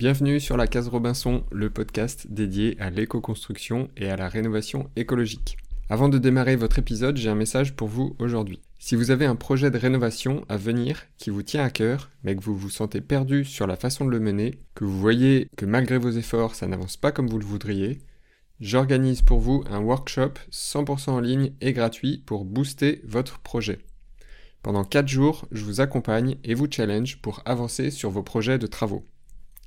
Bienvenue sur la Case Robinson, le podcast dédié à l'éco-construction et à la rénovation écologique. Avant de démarrer votre épisode, j'ai un message pour vous aujourd'hui. Si vous avez un projet de rénovation à venir qui vous tient à cœur, mais que vous vous sentez perdu sur la façon de le mener, que vous voyez que malgré vos efforts ça n'avance pas comme vous le voudriez, j'organise pour vous un workshop 100% en ligne et gratuit pour booster votre projet. Pendant 4 jours, je vous accompagne et vous challenge pour avancer sur vos projets de travaux.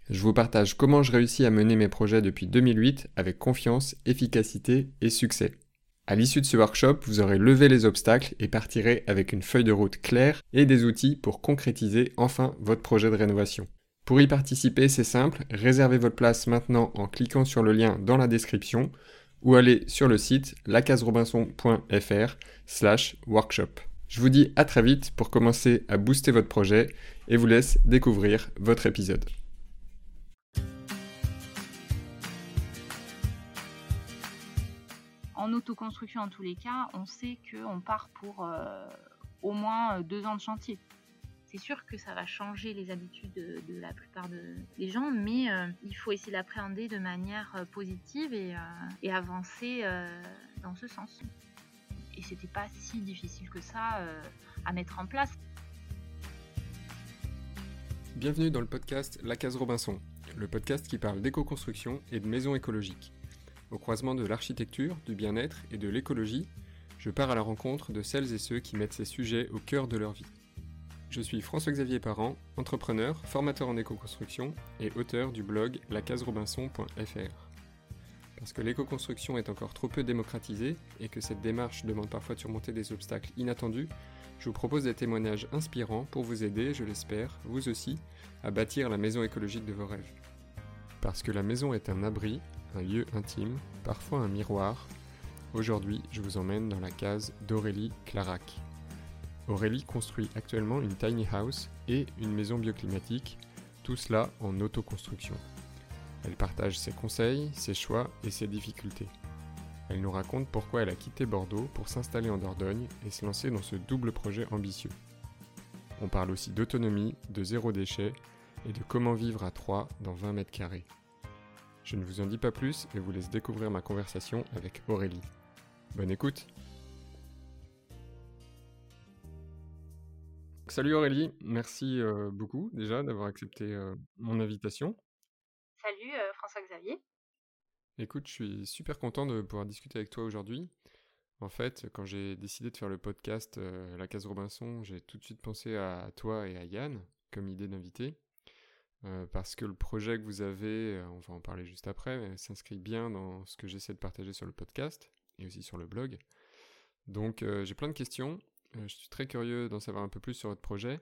Je vous partage comment je réussis à mener mes projets depuis 2008 avec confiance, efficacité et succès. À l'issue de ce workshop, vous aurez levé les obstacles et partirez avec une feuille de route claire et des outils pour concrétiser enfin votre projet de rénovation. Pour y participer, c'est simple, réservez votre place maintenant en cliquant sur le lien dans la description ou allez sur le site lacaserobinson.fr slash workshop. Je vous dis à très vite pour commencer à booster votre projet et vous laisse découvrir votre épisode. En autoconstruction, en tous les cas, on sait qu'on part pour euh, au moins deux ans de chantier. C'est sûr que ça va changer les habitudes de, la plupart des gens, mais euh, il faut essayer d'appréhender de manière euh, positive et, avancer dans ce sens. Et c'était pas si difficile que ça à mettre en place. Bienvenue dans le podcast La Case Robinson, le podcast qui parle d'éco-construction et de maisons écologiques. Au croisement de l'architecture, du bien-être et de l'écologie, je pars à la rencontre de celles et ceux qui mettent ces sujets au cœur de leur vie. Je suis François-Xavier Parent, entrepreneur, formateur en éco-construction et auteur du blog lacaserobinson.fr. Parce que l'éco-construction est encore trop peu démocratisée et que cette démarche demande parfois de surmonter des obstacles inattendus, je vous propose des témoignages inspirants pour vous aider, je l'espère, vous aussi, à bâtir la maison écologique de vos rêves. Parce que la maison est un abri, un lieu intime, parfois un miroir. Aujourd'hui, je vous emmène dans la case d'Aurélie Clarac. Aurélie construit actuellement une tiny house et une maison bioclimatique, tout cela en autoconstruction. Elle partage ses conseils, ses choix et ses difficultés. Elle nous raconte pourquoi elle a quitté Bordeaux pour s'installer en Dordogne et se lancer dans ce double projet ambitieux. On parle aussi d'autonomie, de zéro déchet et de comment vivre à 3 dans 20 mètres carrés. Je ne vous en dis pas plus et vous laisse découvrir ma conversation avec Aurélie. Bonne écoute Salut Aurélie, merci euh, beaucoup déjà d'avoir accepté euh, mon invitation. Salut euh, François-Xavier. Écoute, je suis super content de pouvoir discuter avec toi aujourd'hui. En fait, quand j'ai décidé de faire le podcast La Case Robinson, j'ai tout de suite pensé à toi et à Yann comme idée d'invité. Euh, parce que le projet que vous avez, euh, on va en parler juste après, s'inscrit bien dans ce que j'essaie de partager sur le podcast et aussi sur le blog. Donc euh, j'ai plein de questions, je suis très curieux d'en savoir un peu plus sur votre projet,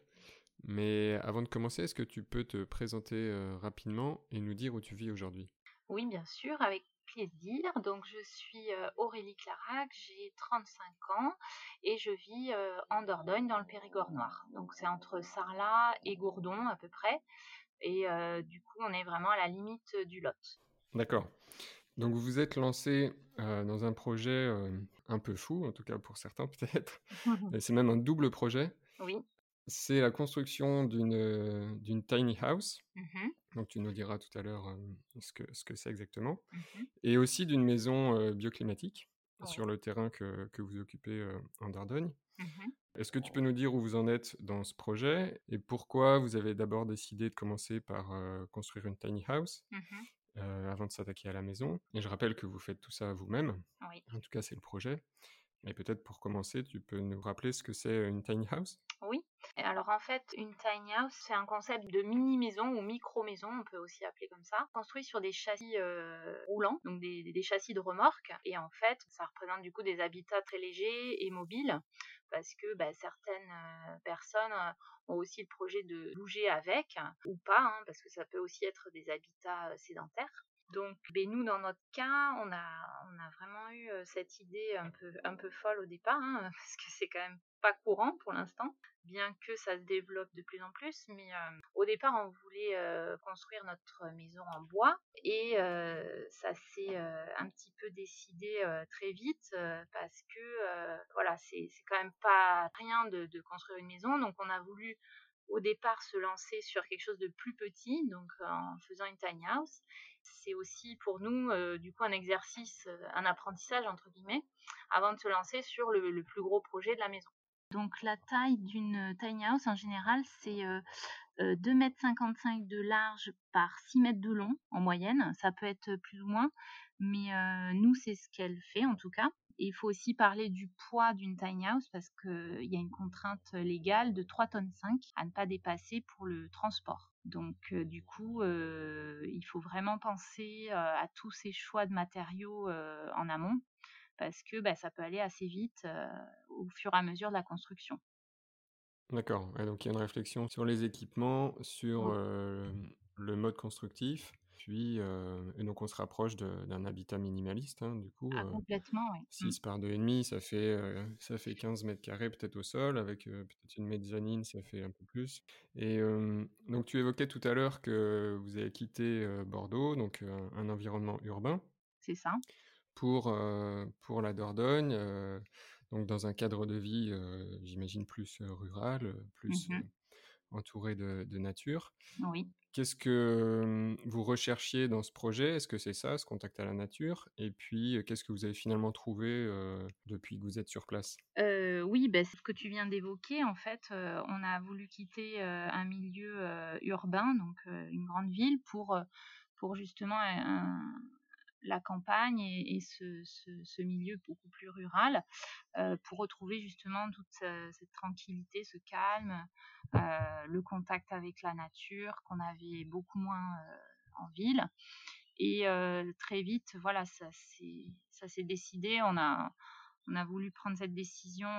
mais avant de commencer, est-ce que tu peux te présenter rapidement et nous dire où tu vis aujourd'hui? Oui, bien sûr, avec plaisir. Donc je suis Aurélie Clarac, j'ai 35 ans et je vis en Dordogne dans le Périgord noir. Donc c'est entre Sarlat et Gourdon à peu près. Et euh, du coup, on est vraiment à la limite du lot. D'accord. Donc vous vous êtes lancé euh, dans un projet euh, un peu fou, en tout cas pour certains peut-être. c'est même un double projet. Oui. C'est la construction d'une tiny house. Mmh Donc tu nous diras tout à l'heure ce que ce que c'est exactement. Mmh Et aussi d'une maison bioclimatique sur le terrain que, que vous occupez en Dordogne. Mmh est-ce que tu peux nous dire où vous en êtes dans ce projet et pourquoi vous avez d'abord décidé de commencer par construire une tiny house mmh avant de s'attaquer à la maison? Et je rappelle que vous faites tout ça vous-même. En tout cas, c'est le projet. Mais peut-être pour commencer, tu peux nous rappeler ce que c'est une tiny house? Oui. Alors en fait, une tiny house, c'est un concept de mini-maison ou micro-maison, on peut aussi appeler comme ça, construit sur des châssis roulants, donc des, châssis de remorque. Et en fait, ça représente du coup des habitats très légers et mobiles parce que bah, certaines personnes ont aussi le projet de bouger avec ou pas, hein, parce que ça peut aussi être des habitats sédentaires. Donc, ben, nous, dans notre cas, on a, vraiment eu cette idée un peu, un peu folle au départ, hein, parce que c'est quand même pas courant pour l'instant, bien que ça se développe de plus en plus. Mais au départ, on voulait construire notre maison en bois et ça s'est un petit peu décidé très vite parce que voilà, c'est quand même pas rien de, de construire une maison. Donc, on a voulu au départ se lancer sur quelque chose de plus petit, donc en faisant une tiny house. C'est aussi pour nous du coup un exercice, un apprentissage entre guillemets, avant de se lancer sur le, plus gros projet de la maison. Donc la taille d'une tiny house en général c'est 2,55 m de large par 6 mètres de long en moyenne. Ça peut être plus ou moins, mais nous c'est ce qu'elle fait en tout cas il faut aussi parler du poids d'une tiny house parce qu'il y a une contrainte légale de 3 tonnes 5 à ne pas dépasser pour le transport. Donc du coup, il faut vraiment penser à tous ces choix de matériaux en amont parce que bah, ça peut aller assez vite au fur et à mesure de la construction. D'accord. donc il y a une réflexion sur les équipements, sur le mode constructif puis, et donc on se rapproche d'un habitat minimaliste, hein, du coup. Ah, complètement, oui. 6 mmh. par 2,5, ça fait, ça fait 15 mètres carrés peut-être au sol, avec peut-être une mezzanine, ça fait un peu plus. Et donc tu évoquais tout à l'heure que vous avez quitté Bordeaux, donc un environnement urbain. C'est ça. Pour, pour la Dordogne, donc dans un cadre de vie, j'imagine, plus rural, plus mmh entouré de, de nature. Oui. Qu'est-ce que vous recherchiez dans ce projet? Est-ce que c'est ça, ce contact à la nature? Et puis, qu'est-ce que vous avez finalement trouvé depuis que vous êtes sur place? Oui, c'est ce que tu viens d'évoquer. En fait, on a voulu quitter un milieu urbain, donc une grande ville, pour, pour justement la campagne et, ce, milieu beaucoup plus rural pour retrouver justement toute cette tranquillité, ce calme, le contact avec la nature qu'on avait beaucoup moins en ville. Et très vite, voilà, ça s'est décidé. On a, on a voulu prendre cette décision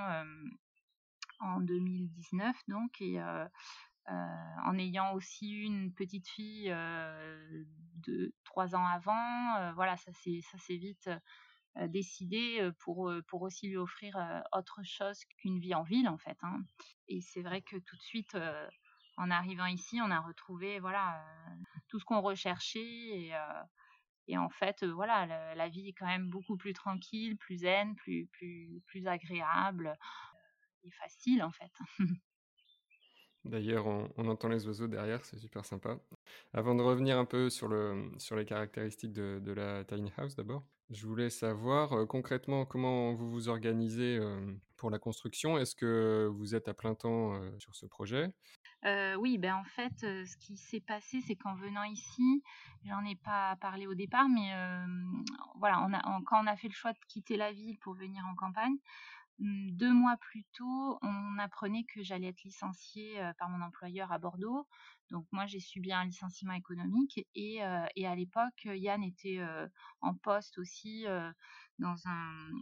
en 2019, donc, et en ayant aussi une petite fille de trois ans avant. voilà, ça s'est vite décidé pour, pour aussi lui offrir autre chose qu'une vie en ville, en fait. Hein. Et c'est vrai que tout de suite, en arrivant ici, on a retrouvé voilà, tout ce qu'on recherchait. Et, en fait, voilà, la, vie est quand même beaucoup plus tranquille, plus zen, plus, plus, plus agréable et facile, en fait. D'ailleurs, on, entend les oiseaux derrière, c'est super sympa. Avant de revenir un peu sur, le, sur les caractéristiques de, la tiny house d'abord, je voulais savoir euh, concrètement comment vous vous organisez euh, pour la construction? Est-ce que vous êtes à plein temps euh, sur ce projet? Oui, ben en fait, ce qui s'est passé, c'est qu'en venant ici, j'en ai pas parlé au départ, mais voilà, quand on a fait le choix de quitter la ville pour venir en campagne, deux mois plus tôt, on apprenait que j'allais être licenciée par mon employeur à Bordeaux. Donc moi, j'ai subi un licenciement économique et, et à l'époque, Yann était en poste aussi dans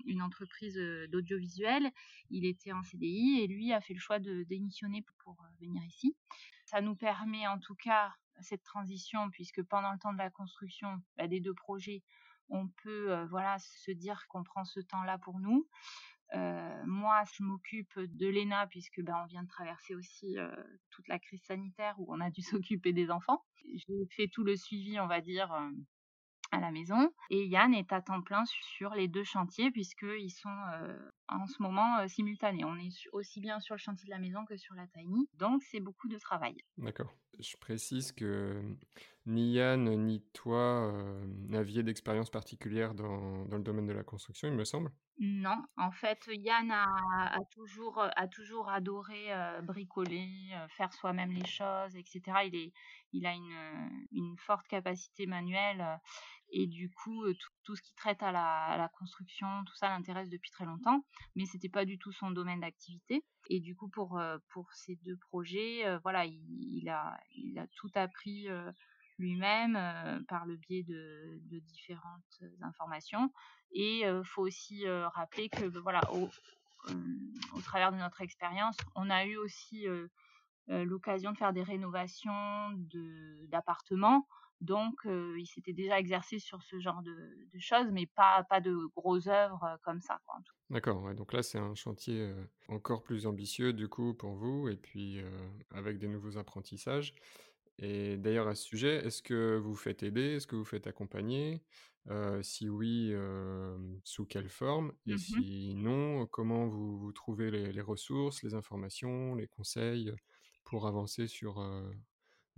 une entreprise d'audiovisuel. Il était en CDI et lui a fait le choix de démissionner pour, venir ici. Ça nous permet en tout cas cette transition puisque pendant le temps de la construction bah, des deux projets, on peut voilà se dire qu'on prend ce temps-là pour nous. Euh, moi, je m'occupe de l'ENA puisque ben, on vient de traverser aussi euh, toute la crise sanitaire où on a dû s'occuper des enfants. J'ai fait tout le suivi, on va dire, euh, à la maison. Et Yann est à temps plein sur les deux chantiers puisqu'ils sont en ce moment simultanés. On est aussi bien sur le chantier de la maison que sur la tiny. Donc c'est beaucoup de travail. D'accord. Je précise que ni Yann ni toi n'aviez d'expérience particulière dans, dans, le domaine de la construction, il me semble. Non, en fait, Yann a, toujours, a toujours adoré bricoler, faire soi-même les choses, etc. Il, a une, forte capacité manuelle et du coup, tout, ce qui traite à la, construction, tout ça l'intéresse depuis très longtemps, mais c'était pas du tout son domaine d'activité. Et du coup, pour, ces deux projets, voilà, il a tout appris lui-même par le biais de, différentes informations. Et il faut aussi rappeler que, voilà, au, au, travers de notre expérience, on a eu aussi l'occasion de faire des rénovations d'appartements donc, il s'était déjà exercé sur ce genre de, choses, mais pas, pas de grosses œuvres comme ça. D'accord, donc là, c'est un chantier encore plus ambitieux, du coup, pour vous, et puis avec des nouveaux apprentissages. Et d'ailleurs, à ce sujet, est-ce que vous faites aider? Est-ce que vous faites accompagner? Si oui, sous quelle forme? Et mmh si non, comment vous, trouvez les, les, ressources, les informations, les conseils pour avancer sur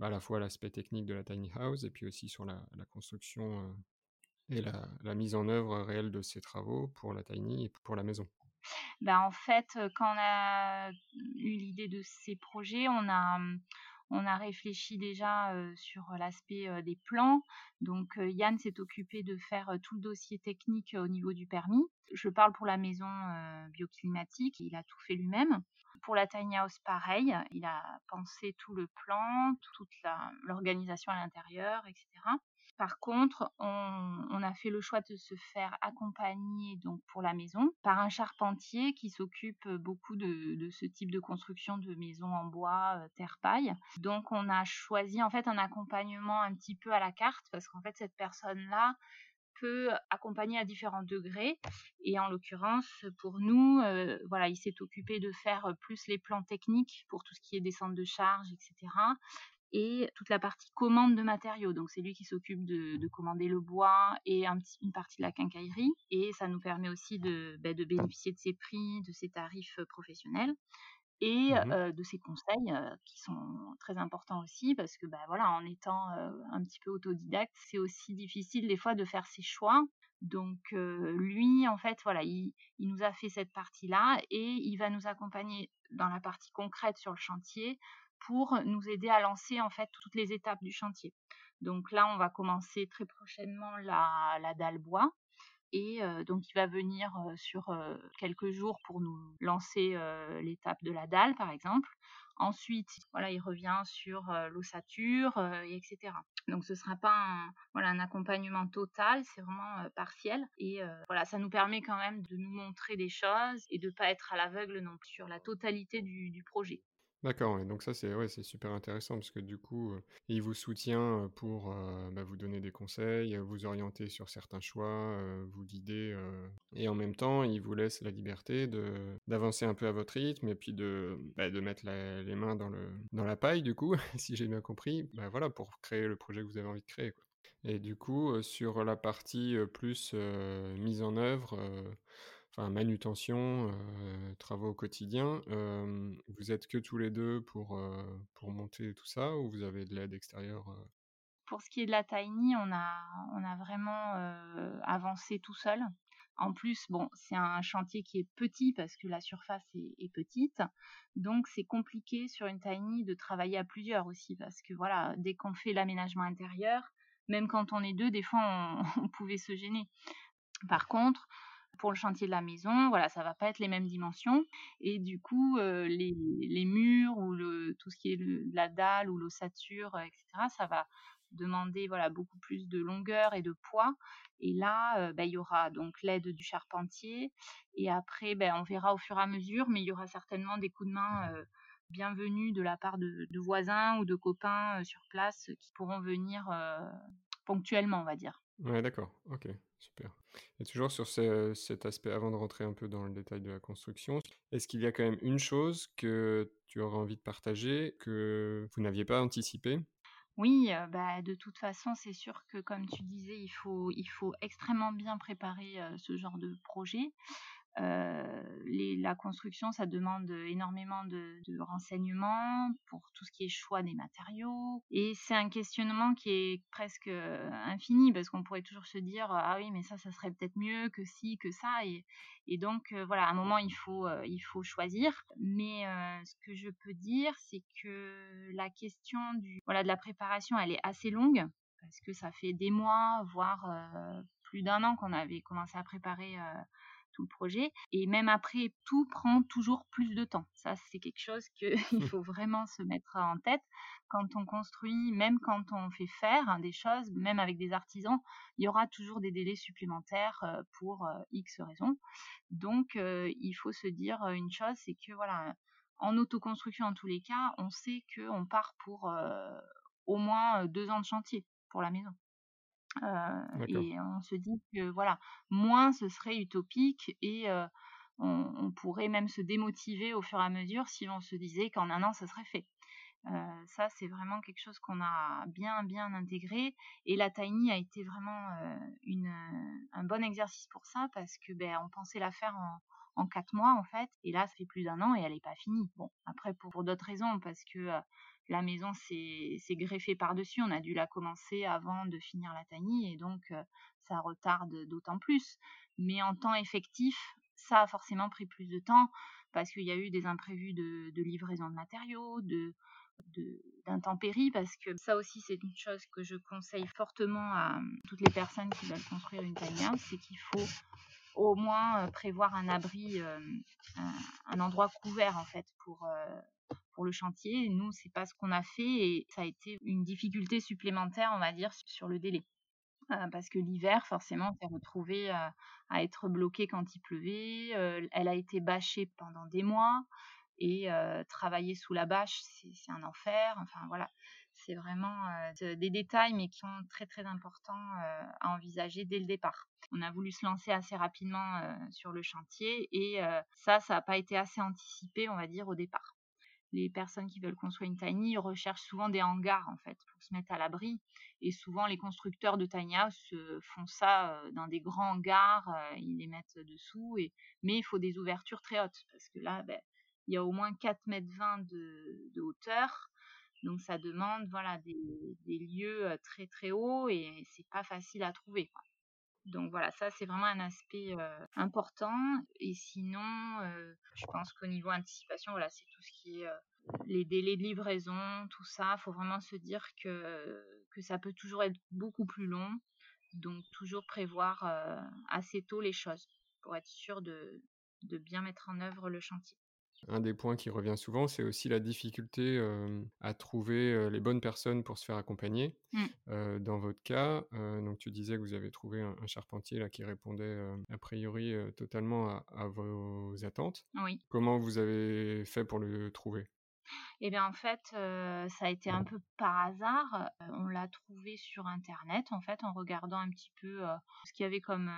à la fois l'aspect technique de la tiny house et puis aussi sur la, construction et la, mise en œuvre réelle de ces travaux pour la tiny et pour la maison? Ben, en fait, quand on a eu l'idée de ces projets, on a, mmh, on a réfléchi déjà sur l'aspect des plans. Donc Yann s'est occupé de faire tout le dossier technique au niveau du permis. Je parle pour la maison bioclimatique, il a tout fait lui-même. Pour la tiny house, pareil, il a pensé tout le plan, toute l'organisation à l'intérieur, etc. Par contre, on, a fait le choix de se faire accompagner donc pour la maison par un charpentier qui s'occupe beaucoup de, ce type de construction de maisons en bois, euh, terre paille. Donc on a choisi en fait un accompagnement un petit peu à la carte parce qu'en fait cette personne-là peut accompagner à différents degrés et en l'occurrence pour nous euh, voilà il s'est occupé de faire plus les plans techniques pour tout ce qui est descente de charge etc et toute la partie commande de matériaux. Donc c'est lui qui s'occupe de, commander le bois et une partie de la quincaillerie. Et ça nous permet aussi de, ben, bénéficier de ses prix, de ses tarifs euh, professionnels et mmh euh, de ses conseils euh, qui sont très importants aussi parce que ben, voilà, en étant un petit peu autodidacte, c'est aussi difficile des fois de faire ses choix. Donc lui, en fait, voilà, il, nous a fait cette partie-là et il va nous accompagner dans la partie concrète sur le chantier pour nous aider à lancer en fait toutes les étapes du chantier. Donc là, on va commencer très prochainement la, dalle bois. Et euh, donc, il va venir euh, sur euh, quelques jours pour nous lancer l'étape de la dalle, par exemple. Ensuite, voilà, il revient sur l'ossature, etc. Donc, ce ne sera pas un, voilà, un accompagnement total, c'est vraiment partiel. Et voilà, ça nous permet quand même de nous montrer des choses et de ne pas être à l'aveugle non plus sur la totalité du projet. D'accord, et donc ça c'est ouais, super intéressant parce que du coup, il vous soutient pour bah, vous donner des conseils, vous orienter sur certains choix, vous guider, et en même temps, il vous laisse la liberté d'avancer un peu à votre rythme et puis de bah, de mettre les mains dans le dans la paille du coup, si j'ai bien compris, bah, voilà pour créer le projet que vous avez envie de créer quoi. Et du coup, sur la partie plus mise en œuvre enfin manutention, euh, travaux au quotidien. vous êtes que tous les deux pour, pour monter tout ça ou vous avez de l'aide extérieure Pour ce qui est de la tiny, on a, on a vraiment avancé tout seul. En plus, bon, c'est un chantier qui est petit parce que la surface est, est petite, donc c'est compliqué sur une tiny de travailler à plusieurs aussi parce que voilà, dès qu'on fait l'aménagement intérieur, même quand on est deux, des fois on, on pouvait se gêner. Par contre, pour le chantier de la maison, voilà, ça va pas être les mêmes dimensions. Et du coup, euh, les, murs ou le, tout ce qui est la dalle ou l'ossature, etc., ça va demander voilà beaucoup plus de longueur et de poids. Et là, euh, bah, il y aura donc l'aide du charpentier. Et après, ben, on verra au fur et à mesure, mais il y aura certainement des coups de main euh, bienvenus de la part de, de voisins ou de copains sur place qui pourront venir ponctuellement, on va dire. Ouais, d'accord. Ok, super. Et toujours sur cet aspect, avant de rentrer un peu dans le détail de la construction, est-ce qu'il y a quand même une chose que tu aurais envie de partager que vous n'aviez pas anticipé? Oui, euh, bah, de toute façon, c'est sûr que comme tu disais, il faut, extrêmement bien préparer euh, ce genre de projet. Euh, la construction, ça demande énormément de, renseignements pour tout ce qui est choix des matériaux. Et c'est un questionnement qui est presque euh, infini parce qu'on pourrait toujours se dire ah oui mais ça ça serait peut-être mieux que si que ça et, et donc euh, voilà à un moment il faut il faut choisir. Mais ce que je peux dire c'est que la question du voilà de la préparation elle est assez longue parce que ça fait des mois voire plus d'un an qu'on avait commencé à préparer tout le projet. Et même après, tout prend toujours plus de temps. Ça, c'est quelque chose qu'il faut vraiment se mettre en tête. Quand on construit, même quand on fait faire des choses, même avec des artisans, il y aura toujours des délais supplémentaires euh, pour euh, X raisons. Donc, euh, il faut se dire une chose, c'est que voilà, en autoconstruction en tous les cas, on sait qu'on part pour au moins deux ans de chantier pour la maison. Euh, et on se dit que voilà, moins ce serait utopique et euh, on, pourrait même se démotiver au fur et à mesure si on se disait qu'en un an ça serait fait. Euh, ça, c'est vraiment quelque chose qu'on a bien bien intégré et la Tiny a été vraiment une, un bon exercice pour ça parce que ben, on pensait la faire en, en quatre mois en fait. Et là, ça fait plus d'un an et elle n'est pas finie. Bon, après pour, d'autres raisons, parce que la maison s'est greffée par-dessus. On a dû la commencer avant de finir la tiny et donc ça retarde d'autant plus. Mais en temps effectif, ça a forcément pris plus de temps parce qu'il y a eu des imprévus de, livraison de matériaux, de, d'intempéries parce que ça aussi c'est une chose que je conseille fortement à toutes les personnes qui veulent construire une tiny c'est qu'il faut au moins prévoir un abri, un, endroit couvert en fait pour pour le chantier. Nous c'est pas ce qu'on a fait et ça a été une difficulté supplémentaire on va dire sur le délai. parce que l'hiver, forcément, on s'est retrouvé à être bloqué quand il pleuvait. elle a été bâchée pendant des mois. Et travailler sous la bâche, c'est un enfer. Enfin voilà, c'est vraiment des détails, mais qui sont très très importants à envisager dès le départ. On a voulu se lancer assez rapidement sur le chantier et ça, ça n'a pas été assez anticipé, on va dire, au départ. Les personnes qui veulent construire une tiny recherchent souvent des hangars en fait pour se mettre à l'abri et souvent les constructeurs de tiny house font ça dans des grands hangars, ils les mettent dessous et mais il faut des ouvertures très hautes parce que là ben, il y a au moins 4 mètres 20 de, hauteur. Donc ça demande voilà des, lieux très très hauts et c'est pas facile à trouver. Donc voilà, ça c'est vraiment un aspect important. Et sinon, je pense qu'au niveau anticipation, voilà, c'est tout ce qui est les délais de livraison, tout ça. Il faut vraiment se dire que, que ça peut toujours être beaucoup plus long. Donc toujours prévoir assez tôt les choses pour être sûr de bien mettre en œuvre le chantier. Un des points qui revient souvent, c'est aussi la difficulté à trouver les bonnes personnes pour se faire accompagner. Mmh. dans votre cas, donc tu disais que vous avez trouvé un, charpentier là qui répondait a priori totalement à, à, vos attentes. Oui. Comment vous avez fait pour le trouver? Et bien en fait, ça a été un peu par hasard. on l'a trouvé sur internet en fait en regardant un petit peu ce qu'il y avait comme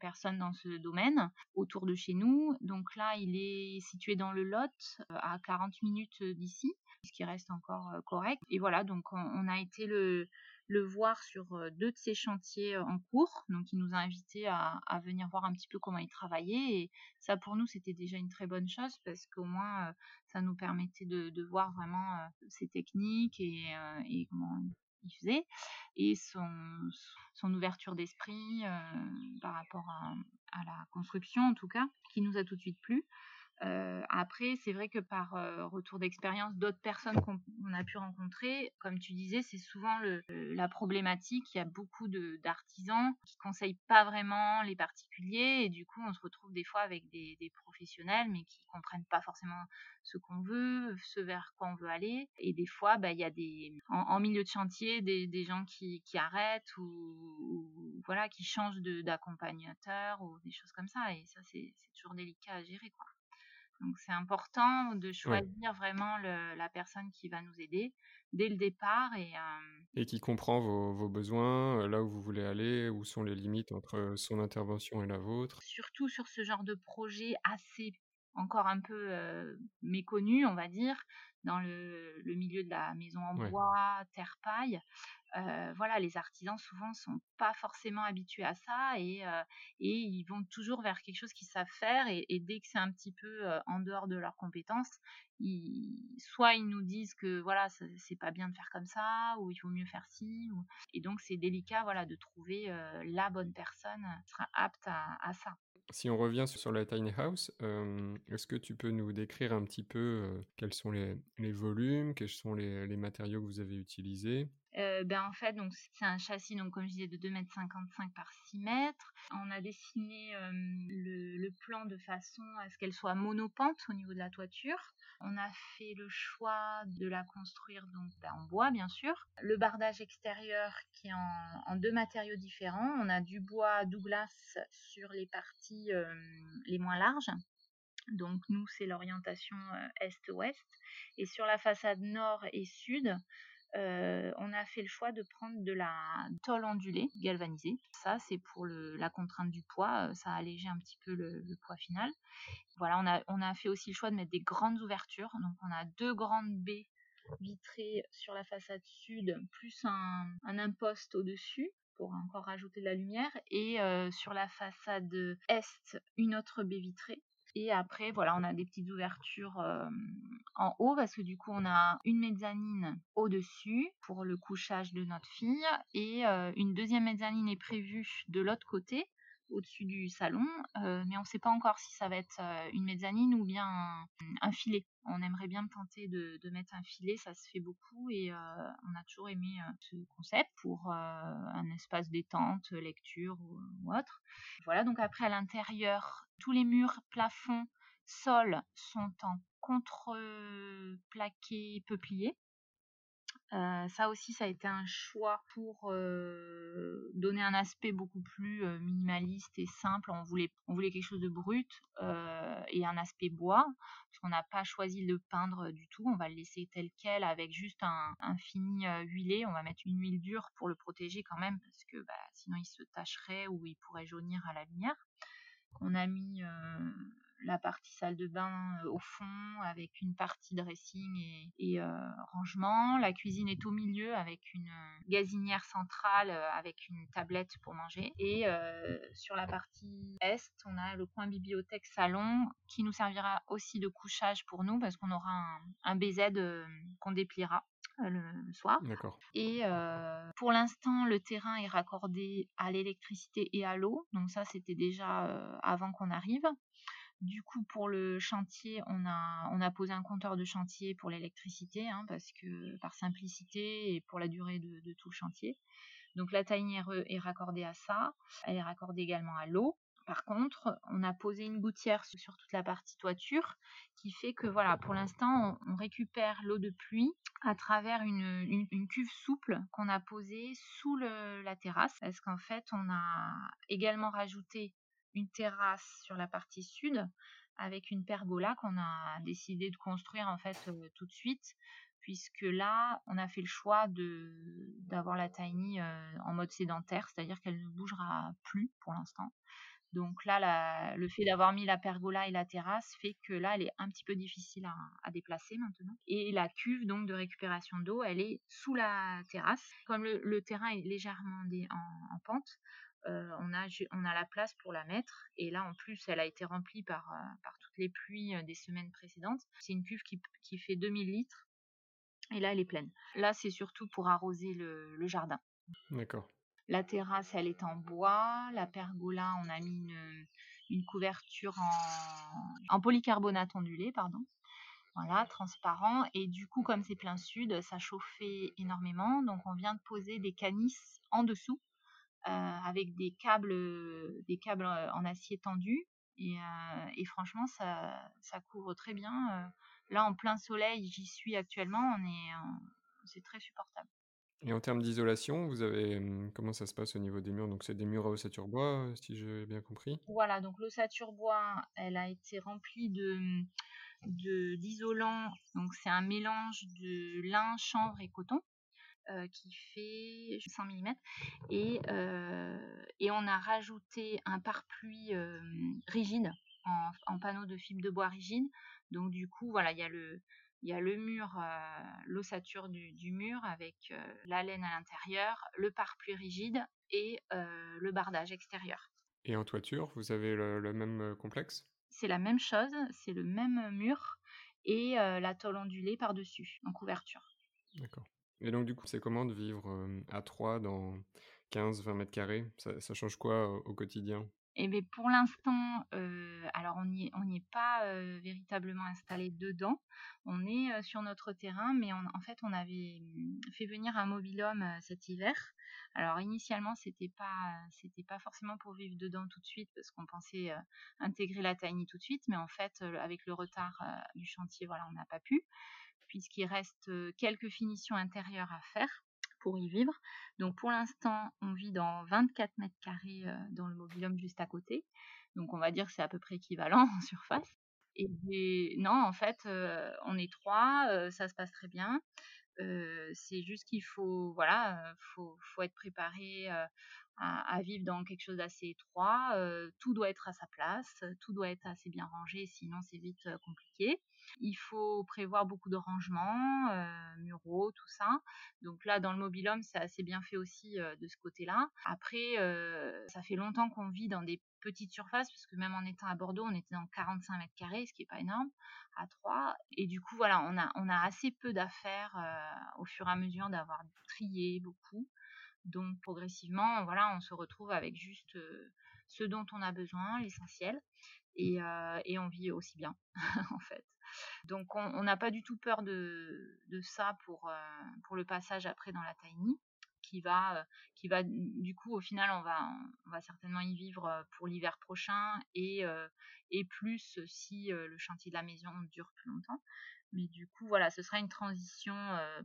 personnes dans ce domaine autour de chez nous. Donc là, il est situé dans le Lot, à 40 minutes d'ici, ce qui reste encore correct. Et voilà, donc on a été le le voir sur deux de ses chantiers en cours. Donc, il nous a invités à, venir voir un petit peu comment il travaillait. Et ça, pour nous, c'était déjà une très bonne chose parce qu'au moins, ça nous permettait de, voir vraiment ses techniques et, comment il faisait. Et son, ouverture d'esprit par rapport à, la construction, en tout cas, qui nous a tout de suite plu après, c'est vrai que par retour d'expérience d'autres personnes qu'on a pu rencontrer, comme tu disais, c'est souvent le, la problématique. Il y a beaucoup d'artisans qui conseillent pas vraiment les particuliers et du coup, on se retrouve des fois avec des, des professionnels mais qui comprennent pas forcément ce qu'on veut, ce vers quoi on veut aller. Et des fois, bah, il y a des en, milieu de chantier des, des gens qui, qui arrêtent ou, ou, voilà qui changent d'accompagnateur ou des choses comme ça. Et ça, c'est toujours délicat à gérer, quoi. Donc c'est important de choisir vraiment la personne qui va nous aider dès le départ et, et qui comprend vos, vos, besoins, là où vous voulez aller, où sont les limites entre son intervention et la vôtre. Surtout sur ce genre de projet assez encore un peu méconnu, on va dire, dans le, le, milieu de la maison en bois, terre-paille. Euh, voilà, les artisans souvent sont pas forcément habitués à ça et, euh, et ils vont toujours vers quelque chose qu'ils savent faire et, dès que c'est un petit peu euh, en dehors de leurs compétences, soit ils nous disent que voilà c'est pas bien de faire comme ça ou il vaut mieux faire ci et donc c'est délicat voilà de trouver la bonne personne qui sera apte à ça. Si on revient sur la tiny house, est-ce que tu peux nous décrire un petit peu quels sont les, volumes, quels sont les, matériaux que vous avez utilisés? Ben en fait, c'est un châssis, donc comme je disais, de 2,55 m par 6 mètres. On a dessiné le, plan de façon à ce qu'elle soit monopente au niveau de la toiture. On a fait le choix de la construire ben, en bois, bien sûr. Le bardage extérieur qui est en, deux matériaux différents. On a du bois Douglas sur les parties les moins larges. Donc nous, c'est l'orientation est-ouest. Et sur la façade nord et sud, on a fait le choix de prendre de la tôle ondulée galvanisée. Ça, c'est pour la contrainte du poids, ça a allégé un petit peu le, poids final. Voilà, on a, fait aussi le choix de mettre des grandes ouvertures. Donc, on a deux grandes baies vitrées sur la façade sud, plus un, un imposte au-dessus pour encore rajouter de la lumière. Et sur la façade est, une autre baie vitrée Et après, voilà, on a des petites ouvertures en haut parce que du coup, on a une mezzanine au-dessus pour le couchage de notre fille et une deuxième mezzanine est prévue de l'autre côté au-dessus du salon, mais on ne sait pas encore si ça va être une mezzanine ou bien un, filet. On aimerait bien tenter de, mettre un filet, ça se fait beaucoup et on a toujours aimé ce concept pour un espace détente, lecture ou, autre. Voilà, donc après à l'intérieur, tous les murs, plafonds, sols sont en contreplaqué peuplier ça aussi, ça a été un choix pour donner un aspect beaucoup plus minimaliste et simple. On voulait, on voulait quelque chose de brut et un aspect bois, parce qu'on n'a pas choisi de le peindre du tout. On va le laisser tel quel avec juste un, fini huilé. On va mettre une huile dure pour le protéger quand même, parce que bah, sinon il se tacherait ou il pourrait jaunir à la lumière. On a mis la partie salle de bain au fond avec une partie dressing et, rangement. La cuisine est au milieu avec une gazinière centrale avec une tablette pour manger. Et sur la partie est, on a le coin bibliothèque salon qui nous servira aussi de couchage pour nous parce qu'on aura un, un BZ qu'on dépliera le, soir. Et pour l'instant, le terrain est raccordé à l'électricité et à l'eau. Donc ça, c'était déjà avant qu'on arrive. Du coup, pour le chantier, on a, posé un compteur de chantier pour l'électricité, hein, parce que par simplicité et pour la durée de, tout le chantier. Donc la taille est raccordée à ça. Elle est raccordée également à l'eau. Par contre, on a posé une gouttière sur toute la partie toiture qui fait que voilà, pour l'instant, on, récupère l'eau de pluie à travers une, cuve souple qu'on a posée sous la terrasse. Parce qu'en fait, on a également rajouté une terrasse sur la partie sud avec une pergola qu'on a décidé de construire en fait euh, tout de suite puisque là on a fait le choix de d'avoir la tiny euh, en mode sédentaire c'est-à-dire qu'elle ne bougera plus pour l'instant. Donc là le fait d'avoir mis la pergola et la terrasse fait que là elle est un petit peu difficile à, déplacer maintenant. Et la cuve donc de récupération d'eau elle est sous la terrasse. Comme le, terrain est légèrement en pente on, a, on a la place pour la mettre. Et là, en plus, elle a été remplie par, par toutes les pluies des semaines précédentes. C'est une cuve qui, qui, fait 2000 litres. Et là, elle est pleine. Là, c'est surtout pour arroser le, jardin. D'accord. La terrasse, elle est en bois. La pergola, on a mis une, couverture en, en, polycarbonate ondulé, pardon. Voilà, transparent. Et du coup, comme c'est plein sud, ça chauffait énormément. Donc, on vient de poser des canisses en dessous euh, avec des câbles, des câbles euh, en acier tendu. Et, euh, et franchement, ça, ça, couvre très bien. là, en plein soleil, j'y suis actuellement. On est, c'est très supportable. Et en termes d'isolation, vous avez hum, comment ça se passe au niveau des murs? Donc c'est des murs à ossature bois, si j'ai bien compris? Voilà, donc l'ossature bois, elle a été remplie de d'isolant. Donc c'est un mélange de lin, chanvre et coton. Euh, qui fait 100 mm et, euh, et on a rajouté un pare-pluie euh, rigide en, panneau de fibre de bois rigide donc du coup voilà il y a le il y a le mur, l'ossature du, mur avec la laine à l'intérieur, le pare-pluie rigide et le bardage extérieur. Et en toiture, vous avez le, même complexe? C'est la même chose, c'est le même mur et la tôle ondulée par-dessus, en couverture. D'accord. Et donc, du coup, c'est comment de vivre à 3 dans 15-20 mètres carrés? Ça, change quoi au quotidien? Eh bien, pour l'instant, alors on n'y est pas véritablement installé dedans. On est sur notre terrain, mais en fait, on avait mmh, fait venir un mobilhome cet hiver. Alors initialement, c'était pas c'était pas forcément pour vivre dedans tout de suite, parce qu'on pensait intégrer la tiny tout de suite, mais en fait, avec le retard du chantier, voilà, on n'a pas pu puisqu'il reste quelques finitions intérieures à faire pour y vivre. Donc pour l'instant, on vit dans 24 mètres carrés dans le mobilium juste à côté. Donc on va dire que c'est à peu près équivalent en surface. Et non, en fait, on est trois, ça se passe très bien. C'est juste qu'il faut, voilà, faut, faut être préparé à, vivre dans quelque chose d'assez étroit. tout doit être à sa place, tout doit être assez bien rangé, sinon c'est vite compliqué. Il faut prévoir beaucoup de rangements, muraux, tout ça. Donc là, dans le mobilhome, c'est assez bien fait aussi de ce côté-là. Après, ça fait longtemps qu'on vit dans des petite surface, parce que même en étant à Bordeaux, on était dans 45 mètres carrés, ce qui est pas énorme, à 3. Et du coup, voilà, on a, on a assez peu d'affaires au fur et à mesure d'avoir trié beaucoup. Donc progressivement, voilà, on se retrouve avec juste ce dont on a besoin, l'essentiel, et, et, on vit aussi bien, en fait. Donc on n'a pas du tout peur de, de ça pour, pour le passage après dans la tiny qui va, qui va du coup au final on va, on va certainement y vivre pour l'hiver prochain et, et plus si le chantier de la maison dure plus longtemps. Mais du coup, voilà, ce sera une transition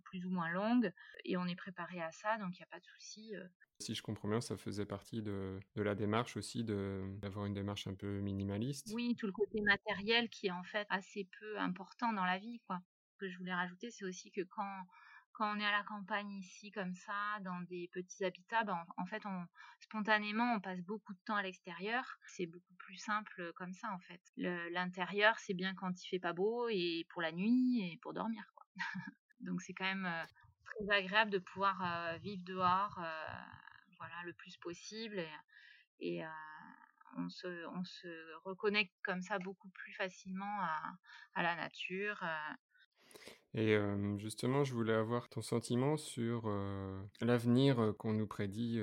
plus ou moins longue et on est préparé à ça, donc il n'y a pas de souci. Si je comprends bien, ça faisait partie de, de la démarche aussi d'avoir une démarche un peu minimaliste. Oui, tout le côté matériel qui est en fait assez peu important dans la vie. Quoi. Ce que je voulais rajouter, c'est aussi que quand quand on est à la campagne ici comme ça, dans des petits habitats, ben, en, fait, on, spontanément, on passe beaucoup de temps à l'extérieur. C'est beaucoup plus simple comme ça, en fait. L'intérieur, c'est bien quand il fait pas beau et pour la nuit et pour dormir. Donc c'est quand même euh, très agréable de pouvoir euh, vivre dehors, euh, voilà, le plus possible et, on se, on se reconnecte comme ça beaucoup plus facilement à la nature. Et justement, je voulais avoir ton sentiment sur l'avenir qu'on nous prédit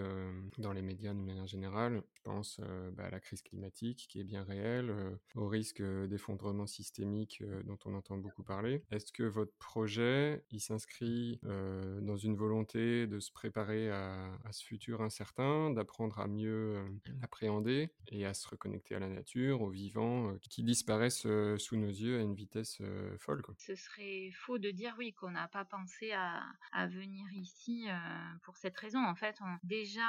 dans les médias de manière générale. Je pense bah, à la crise climatique qui est bien réelle, au risque d'effondrement systémique dont on entend beaucoup parler. Est-ce que votre projet, il s'inscrit dans une volonté de se préparer à, ce futur incertain, d'apprendre à mieux l'appréhender et à se reconnecter à la nature, aux vivants qui disparaissent sous nos yeux à une vitesse folle. Ce serait faux de dire oui qu'on n'a pas pensé à, venir ici pour cette raison. En fait, déjà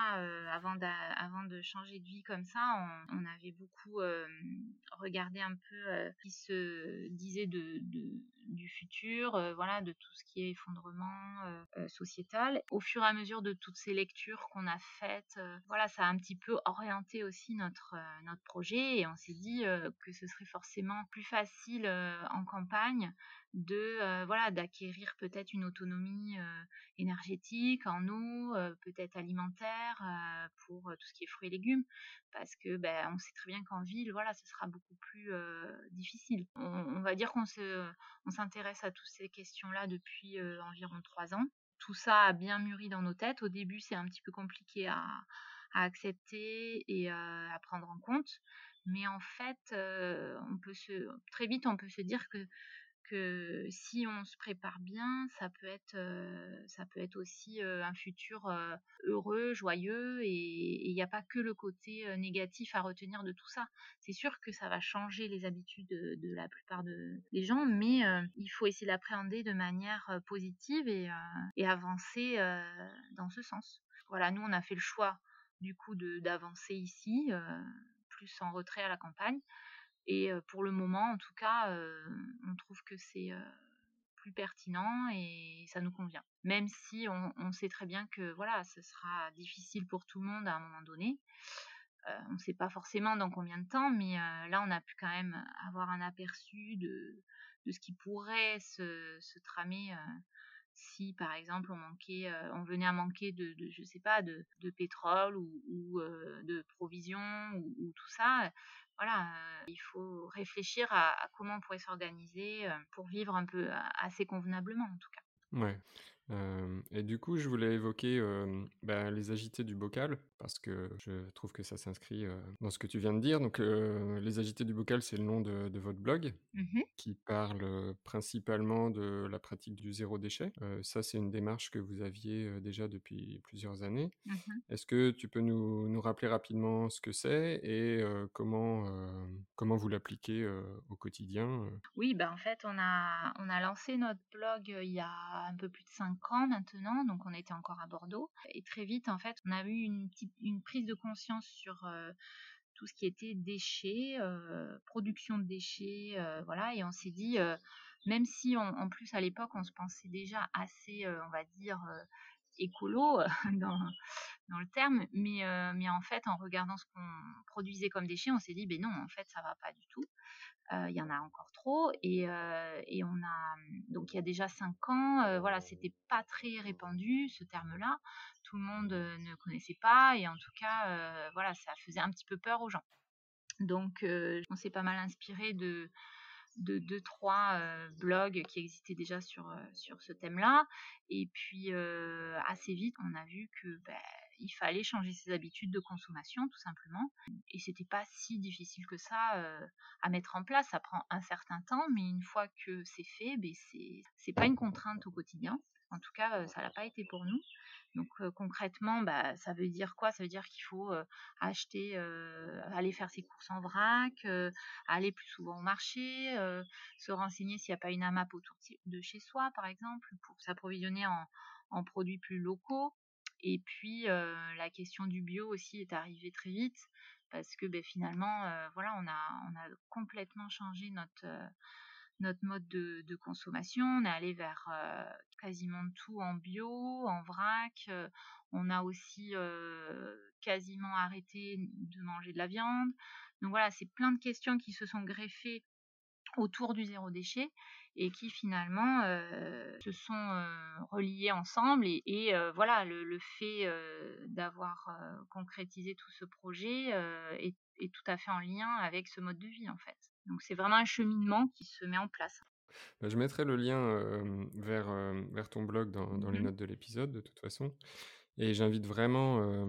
avant, avant de changer comme ça, on, avait beaucoup euh, regardé un peu ce qui se disait de, du futur, voilà, de tout ce qui est effondrement sociétal. Au fur et à mesure de toutes ces lectures qu'on a faites, voilà, ça a un petit peu orienté aussi notre notre projet et on s'est dit que ce serait forcément plus facile en campagne de voilà d'acquérir peut-être une autonomie énergétique en eau, peut-être alimentaire pour tout ce qui est fruits et légumes, parce que ben on sait très bien qu'en ville voilà ce sera beaucoup plus difficile. On, va dire qu'on se on s'intéresse à toutes ces questions-là depuis environ trois ans. Tout ça a bien mûri dans nos têtes. Au début c'est un petit peu compliqué à, à accepter et à prendre en compte, mais en fait on peut se très vite on peut se dire que que si on se prépare bien, ça peut être, ça peut être aussi un futur heureux, joyeux, et il n'y a pas que le côté négatif à retenir de tout ça. C'est sûr que ça va changer les habitudes de, la plupart des gens, mais il faut essayer d'appréhender de manière positive et, et avancer dans ce sens. Voilà, nous on a fait le choix du coup d'avancer ici, plus en retrait à la campagne. Et pour le moment, en tout cas, on trouve que c'est plus pertinent et ça nous convient. Même si on, sait très bien que voilà, ce sera difficile pour tout le monde à un moment donné. on ne sait pas forcément dans combien de temps, mais là, on a pu quand même avoir un aperçu de, de ce qui pourrait se, se tramer si par exemple on manquait, on venait à manquer de, je sais pas, de, pétrole ou, de provisions ou, tout ça, voilà, il faut réfléchir à, comment on pourrait s'organiser pour vivre un peu assez convenablement en tout cas. Ouais. et du coup, je voulais évoquer bah, les agités du bocal, parce que je trouve que ça s'inscrit dans ce que tu viens de dire. Donc, les agités du bocal, c'est le nom de, votre blog, mmh qui parle principalement de la pratique du zéro déchet. ça, c'est une démarche que vous aviez déjà depuis plusieurs années. Mmh Est-ce que tu peux nous, nous, rappeler rapidement ce que c'est et comment, comment vous l'appliquez au quotidien Oui, bah, en fait, on a, on a lancé notre blog il y a un peu plus de cinq ans maintenant, donc on était encore à Bordeaux. Et très vite, en fait, on a eu une, une prise de conscience sur tout ce qui était déchets, production de déchets, voilà, et on s'est dit, même si en plus à l'époque on se pensait déjà assez, on va dire, écolo dans, dans, le terme, mais, mais en fait en regardant ce qu'on produisait comme déchets, on s'est dit, ben non, en fait ça va pas du tout. Il y en a encore trop et, et, on a donc il y a déjà cinq ans, voilà, c'était pas très répandu ce terme-là tout le monde ne connaissait pas et en tout cas, voilà, ça faisait un petit peu peur aux gens. Donc, on s'est pas mal inspiré de de deux trois blogs qui existaient déjà sur sur ce thème-là et puis assez vite on a vu que ben, il fallait changer ses habitudes de consommation tout simplement. Et c'était pas si difficile que ça à mettre en place. Ça prend un certain temps mais une fois que c'est fait ben c'est pas une contrainte au quotidien. En tout cas ça l'a pas été pour nous. Donc concrètement, bah, ça veut dire quoi? Ça veut dire qu'il faut acheter, aller faire ses courses en vrac, aller plus souvent au marché, se renseigner s'il n'y a pas une AMAP autour de chez soi, par exemple, pour s'approvisionner en, produits plus locaux. Et puis la question du bio aussi est arrivée très vite parce que finalement, voilà, on a, on a complètement changé notre notre mode de, consommation. On est allé vers quasiment tout en bio, en vrac. On a aussi quasiment arrêté de manger de la viande. Donc voilà, c'est plein de questions qui se sont greffées autour du zéro déchet et qui finalement se sont reliées ensemble et, voilà le, fait d'avoir concrétisé tout ce projet est, est, tout à fait en lien avec ce mode de vie en fait. Donc c'est vraiment un cheminement qui se met en place. Bah, je mettrai le lien vers, vers ton blog dans, dans les mmh notes de l'épisode de toute façon. Et j'invite vraiment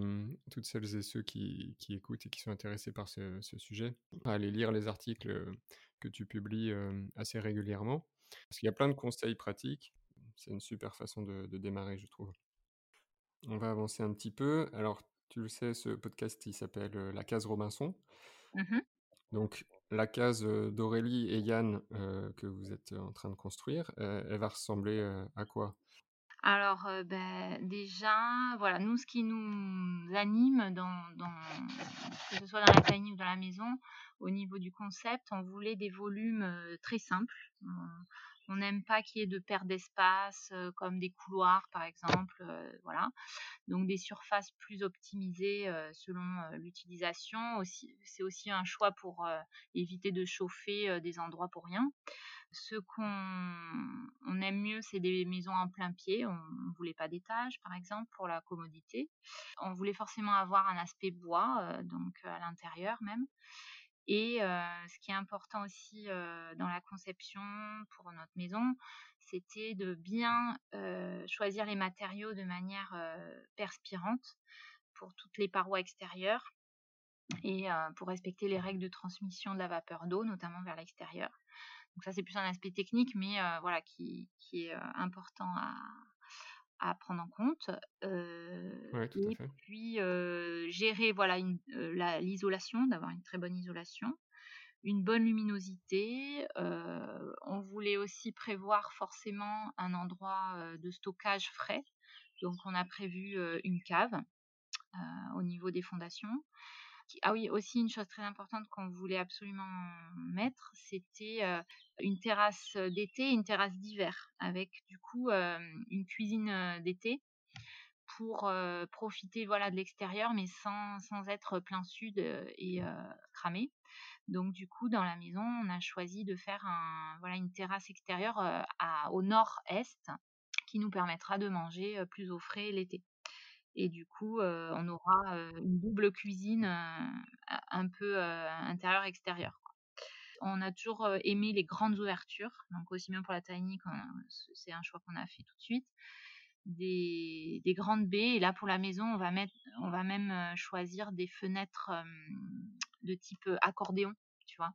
toutes celles et ceux qui, qui, écoutent et qui sont intéressés par ce, ce, sujet à aller lire les articles que tu publies assez régulièrement. Parce qu'il y a plein de conseils pratiques. C'est une super façon de, de, démarrer, je trouve. On va avancer un petit peu. Alors, tu le sais, ce podcast, il s'appelle La case Robinson. Mmh Donc, la case d'Aurélie et Yann que vous êtes en train de construire, elle va ressembler à quoi? Alors, ben, déjà, voilà, nous, ce qui nous anime, dans, que ce soit dans la tiny ou dans la maison, au niveau du concept, on voulait des volumes très simples. On n'aime pas qu'il y ait de perte d'espace, comme des couloirs, par exemple. voilà. Donc, des surfaces plus optimisées selon l'utilisation. C'est aussi un choix pour éviter de chauffer des endroits pour rien. Ce qu'on on aime mieux, c'est des maisons en plein pied. On ne voulait pas d'étage, par exemple, pour la commodité. On voulait forcément avoir un aspect bois, donc à l'intérieur même. Et ce qui est important aussi dans la conception pour notre maison, c'était de bien choisir les matériaux de manière perspirante pour toutes les parois extérieures et pour respecter les règles de transmission de la vapeur d'eau, notamment vers l'extérieur. Donc ça c'est plus un aspect technique, mais voilà qui, est important à, à prendre en compte. Euh, et puis gérer voilà l'isolation, d'avoir une très bonne isolation, une bonne luminosité. on voulait aussi prévoir forcément un endroit de stockage frais. Donc on a prévu une cave au niveau des fondations. Ah oui, aussi une chose très importante qu'on voulait absolument mettre, c'était une terrasse d'été, une terrasse d'hiver, avec du coup une cuisine d'été pour profiter voilà de l'extérieur, mais sans, être plein sud et cramé. Donc du coup, dans la maison, on a choisi de faire voilà, une terrasse extérieure au nord-est qui nous permettra de manger plus au frais l'été. Et du coup, on aura une double cuisine un peu intérieur-extérieur. On a toujours aimé les grandes ouvertures, donc aussi bien pour la tiny, c'est un choix qu'on a fait tout de suite. Des, des, grandes baies, et là pour la maison, on va même choisir des fenêtres de type accordéon, tu vois.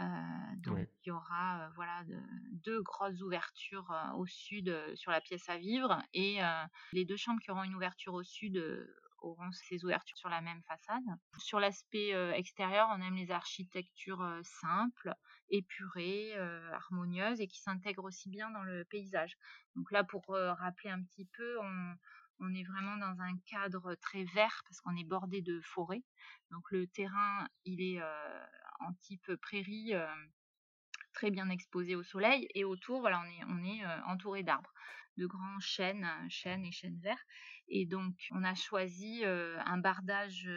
Euh, donc il y aura euh, voilà deux grosses ouvertures euh, au sud sur la pièce à vivre et les deux chambres qui auront une ouverture au sud auront ces ouvertures sur la même façade. Sur l'aspect extérieur, on aime les architectures simples, épurées, harmonieuses et qui s'intègrent aussi bien dans le paysage. Donc là, pour rappeler un petit peu, on, on est vraiment dans un cadre très vert parce qu'on est bordé de forêts. Donc le terrain, il est type prairie très bien exposé au soleil et autour voilà on est on est entouré d'arbres de grands chênes chênes et chênes verts et donc on a choisi un bardage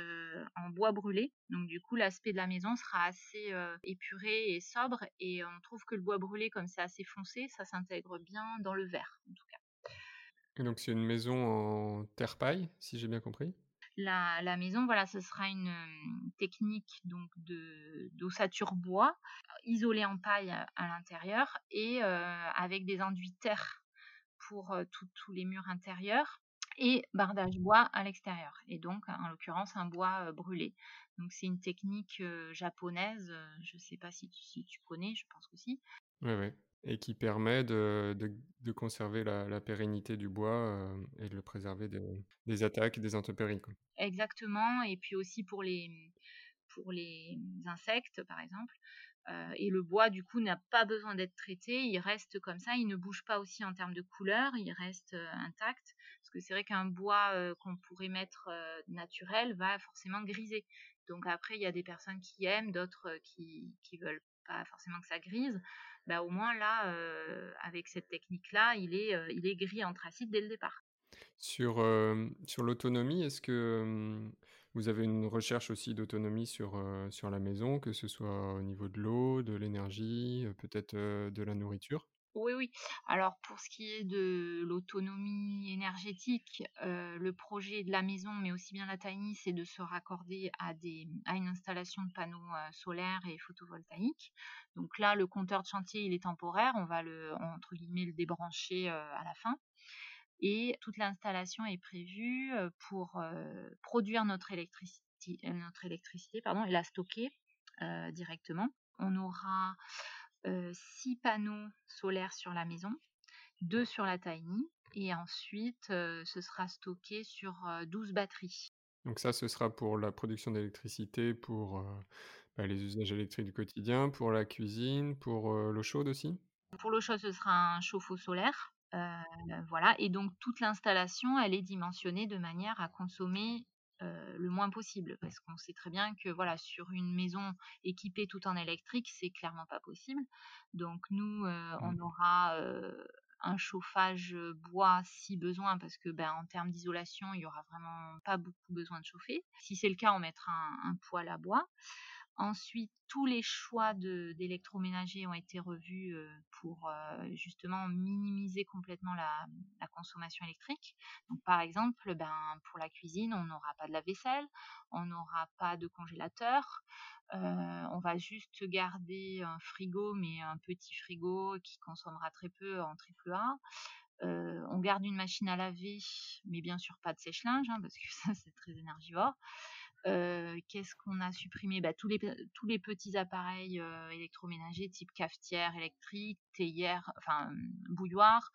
en bois brûlé. Donc du coup l'aspect de la maison sera assez épuré et sobre et on trouve que le bois brûlé comme c'est assez foncé ça s'intègre bien dans le vert en tout cas. Et donc c'est une maison en terre paille si j'ai bien compris? La, maison, voilà, ce sera une technique donc d'ossature bois, isolée en paille à, l'intérieur et avec des enduits terre pour tous les murs intérieurs et bardage bois à l'extérieur. Et donc, en l'occurrence, un bois brûlé. Donc, c'est une technique japonaise. je ne sais pas si tu, si tu, connais, je pense que si. Oui, oui. Et qui permet de, de, conserver la, pérennité du bois et de le préserver des attaques, des intempéries. Exactement. Et puis aussi pour les, pour les insectes, par exemple. et le bois, du coup, n'a pas besoin d'être traité. Il reste comme ça. Il ne bouge pas aussi en termes de couleur. Il reste intact. Parce que c'est vrai qu'un bois qu'on pourrait mettre naturel va forcément griser. Donc après, il y a des personnes qui aiment, d'autres qui qui veulent pas forcément que ça grise. Bah, au moins là, avec cette technique-là, il est, il est gris anthracite dès le départ. Sur, sur l'autonomie, est-ce que vous avez une recherche aussi d'autonomie sur, sur la maison, que ce soit au niveau de l'eau, de l'énergie, peut-être de la nourriture? Oui, oui. Alors pour ce qui est de l'autonomie énergétique, le projet de la maison, mais aussi bien la tiny, c'est de se raccorder à, une installation de panneaux solaires et photovoltaïques. Donc là, le compteur de chantier, il est temporaire. On va le, débrancher à la fin. Et toute l'installation est prévue pour produire notre électricité, notre électricité pardon, et la stocker directement. On aura six panneaux solaires sur la maison, deux sur la tiny, et ensuite ce sera stocké sur 12 batteries. Donc ça, ce sera pour la production d'électricité, pour bah, les usages électriques du quotidien, pour la cuisine, pour l'eau chaude aussi? Pour l'eau chaude, ce sera un chauffe-eau solaire. voilà, et donc toute l'installation, elle est dimensionnée de manière à consommer le moins possible. Parce qu'on sait très bien que voilà sur une maison équipée tout en électrique c'est clairement pas possible. Donc nous on mmh. aura un chauffage bois si besoin parce que ben en termes d'isolation il y aura vraiment pas beaucoup besoin de chauffer. Si c'est le cas on mettra un, un poêle à bois Ensuite, tous les choix d'électroménager ont été revus pour justement minimiser complètement la, consommation électrique. Donc, par exemple, ben, pour la cuisine, on n'aura pas de la vaisselle, on n'aura pas de congélateur, on va juste garder un frigo, mais un petit frigo qui consommera très peu en triple A. on garde une machine à laver, mais bien sûr pas de sèche-linge, hein, parce que ça c'est très énergivore. Qu'est-ce qu'on a supprimé? Bah, tous, les, petits appareils électroménagers type cafetière électrique, théière, enfin bouilloire.